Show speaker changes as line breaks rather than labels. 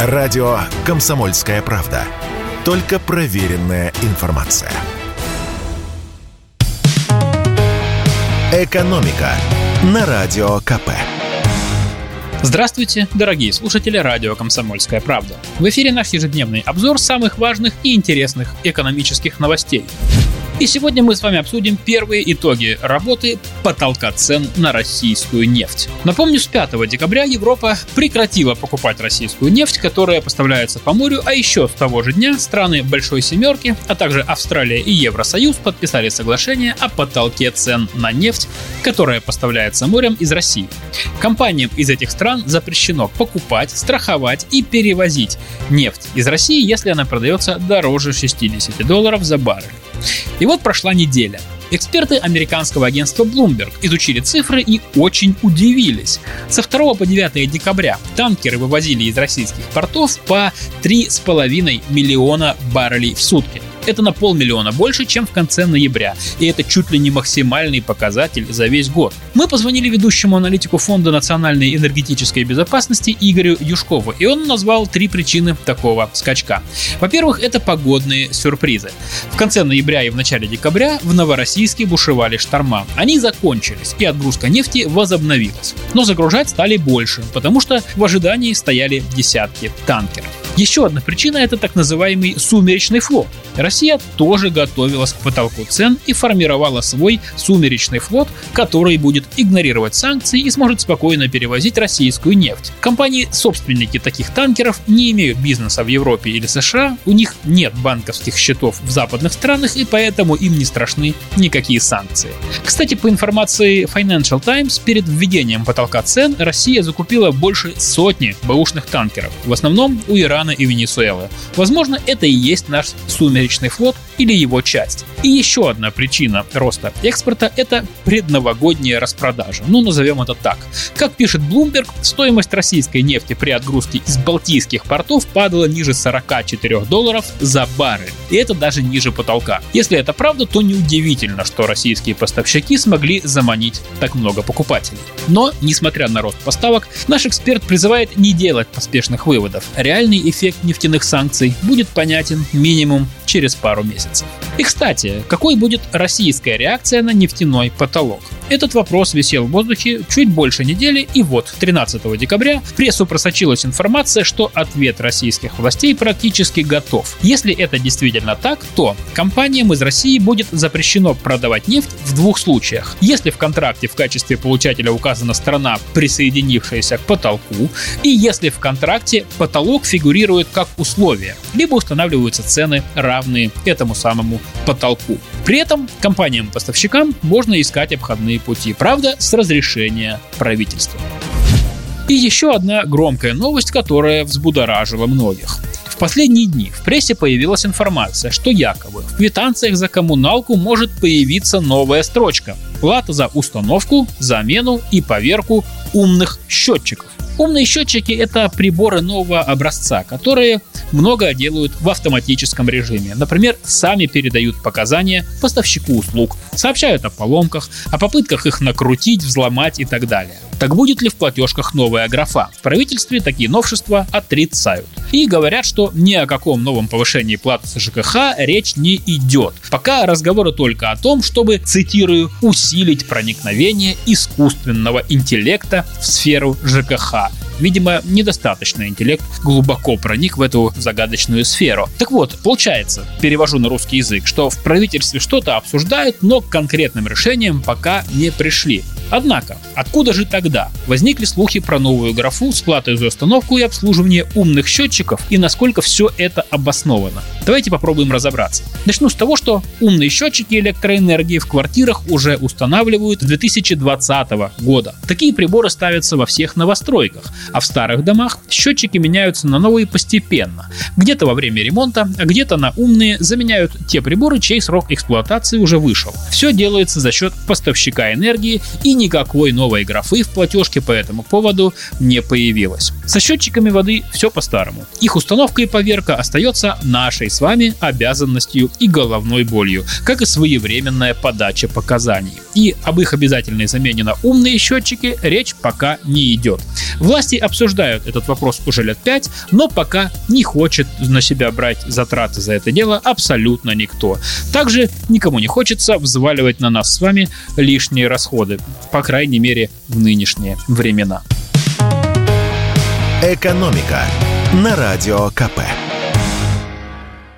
Радио «Комсомольская правда». Только проверенная информация. «Экономика» на Радио КП.
Здравствуйте, дорогие слушатели радио «Комсомольская правда». В эфире наш ежедневный обзор самых важных и интересных экономических новостей. И сегодня мы с вами обсудим первые итоги работы потолка цен на российскую нефть. Напомню, с 5 декабря Европа прекратила покупать российскую нефть, которая поставляется по морю, а еще с того же дня страны Большой Семерки, а также Австралия и Евросоюз подписали соглашение о потолке цен на нефть, которая поставляется морем из России. Компаниям из этих стран запрещено покупать, страховать и перевозить нефть из России, если она продается дороже 60 долларов за баррель. И вот прошла неделя. Эксперты американского агентства Bloomberg изучили цифры и очень удивились. Со 2 по 9 декабря танкеры вывозили из российских портов по 3,5 миллиона баррелей в сутки. Это на полмиллиона больше, чем в конце ноября. И это чуть ли не максимальный показатель за весь год. Мы позвонили ведущему аналитику Фонда национальной энергетической безопасности Игорю Юшкову, и он назвал три причины такого скачка. Во-первых, это погодные сюрпризы. В конце ноября и в начале декабря в Новороссийске бушевали шторма. Они закончились, и отгрузка нефти возобновилась. Но загружать стали больше, потому что в ожидании стояли десятки танкеров. Еще одна причина – это так называемый сумеречный флот. Россия тоже готовилась к потолку цен и формировала свой сумеречный флот, который будет игнорировать санкции и сможет спокойно перевозить российскую нефть. Компании-собственники таких танкеров не имеют бизнеса в Европе или США, у них нет банковских счетов в западных странах и поэтому им не страшны никакие санкции. Кстати, по информации Financial Times, перед введением потолка цен Россия закупила больше сотни бэушных танкеров, в основном у Ирана Ирана и Венесуэлы. Возможно, это и есть наш сумеречный флот или его часть. И еще одна причина роста экспорта – это предновогодняя распродажа. Ну, назовем это так. Как пишет Bloomberg, стоимость российской нефти при отгрузке из балтийских портов падала ниже 44 долларов за баррель. И это даже ниже потолка. Если это правда, то неудивительно, что российские поставщики смогли заманить так много покупателей. Но, несмотря на рост поставок, наш эксперт призывает не делать поспешных выводов. Реальный эффект нефтяных санкций будет понятен минимум через пару месяцев. И, кстати, какой будет российская реакция на нефтяной потолок? Этот вопрос висел в воздухе чуть больше недели, и вот 13 декабря в прессу просочилась информация, что ответ российских властей практически готов. Если это действительно так, то компаниям из России будет запрещено продавать нефть в двух случаях. Если в контракте в качестве получателя указана страна, присоединившаяся к потолку, и если в контракте потолок фигурирует как условие, либо устанавливаются цены, равные этому самому потолку. При этом компаниям-поставщикам можно искать обходные пути, правда, с разрешения правительства. И еще одна громкая новость, которая взбудоражила многих. В последние дни в прессе появилась информация, что якобы в квитанциях за коммуналку может появиться новая строчка – плата за установку, замену и поверку умных счетчиков. Умные счетчики — это приборы нового образца, которые много делают в автоматическом режиме. Например, сами передают показания поставщику услуг, сообщают о поломках, о попытках их накрутить, взломать и так далее. Так будет ли в платежках новая графа? В правительстве такие новшества отрицают. И говорят, что ни о каком новом повышении платы за ЖКХ речь не идет. Пока разговоры только о том, чтобы, цитирую, усилить проникновение искусственного интеллекта в сферу ЖКХ Видимо, недостаточно интеллект глубоко проник в эту загадочную сферу. Так вот, получается, перевожу на русский язык, что в правительстве что-то обсуждают, но к конкретным решениям пока не пришли. Однако, откуда же тогда возникли слухи про новую графу с платой за установку и обслуживание умных счетчиков и насколько все это обосновано? Давайте попробуем разобраться. Начну с того, что умные счетчики электроэнергии в квартирах уже устанавливают с 2020 года. Такие приборы ставятся во всех новостройках, а в старых домах счетчики меняются на новые постепенно. Где-то во время ремонта, а где-то на умные заменяют те приборы, чей срок эксплуатации уже вышел. Все делается за счет поставщика энергии и никакой новой графы в платежке по этому поводу не появилось. Со счетчиками воды все по-старому. Их установка и поверка остается нашей с вами обязанностью и головной болью, как и своевременная подача показаний. И об их обязательной замене на умные счетчики речь пока не идет. Власти обсуждают этот вопрос уже лет пять, но пока не хочет на себя брать затраты за это дело абсолютно никто. Также никому не хочется взваливать на нас с вами лишние расходы, по крайней мере в нынешние времена.
«Экономика» на Радио КП.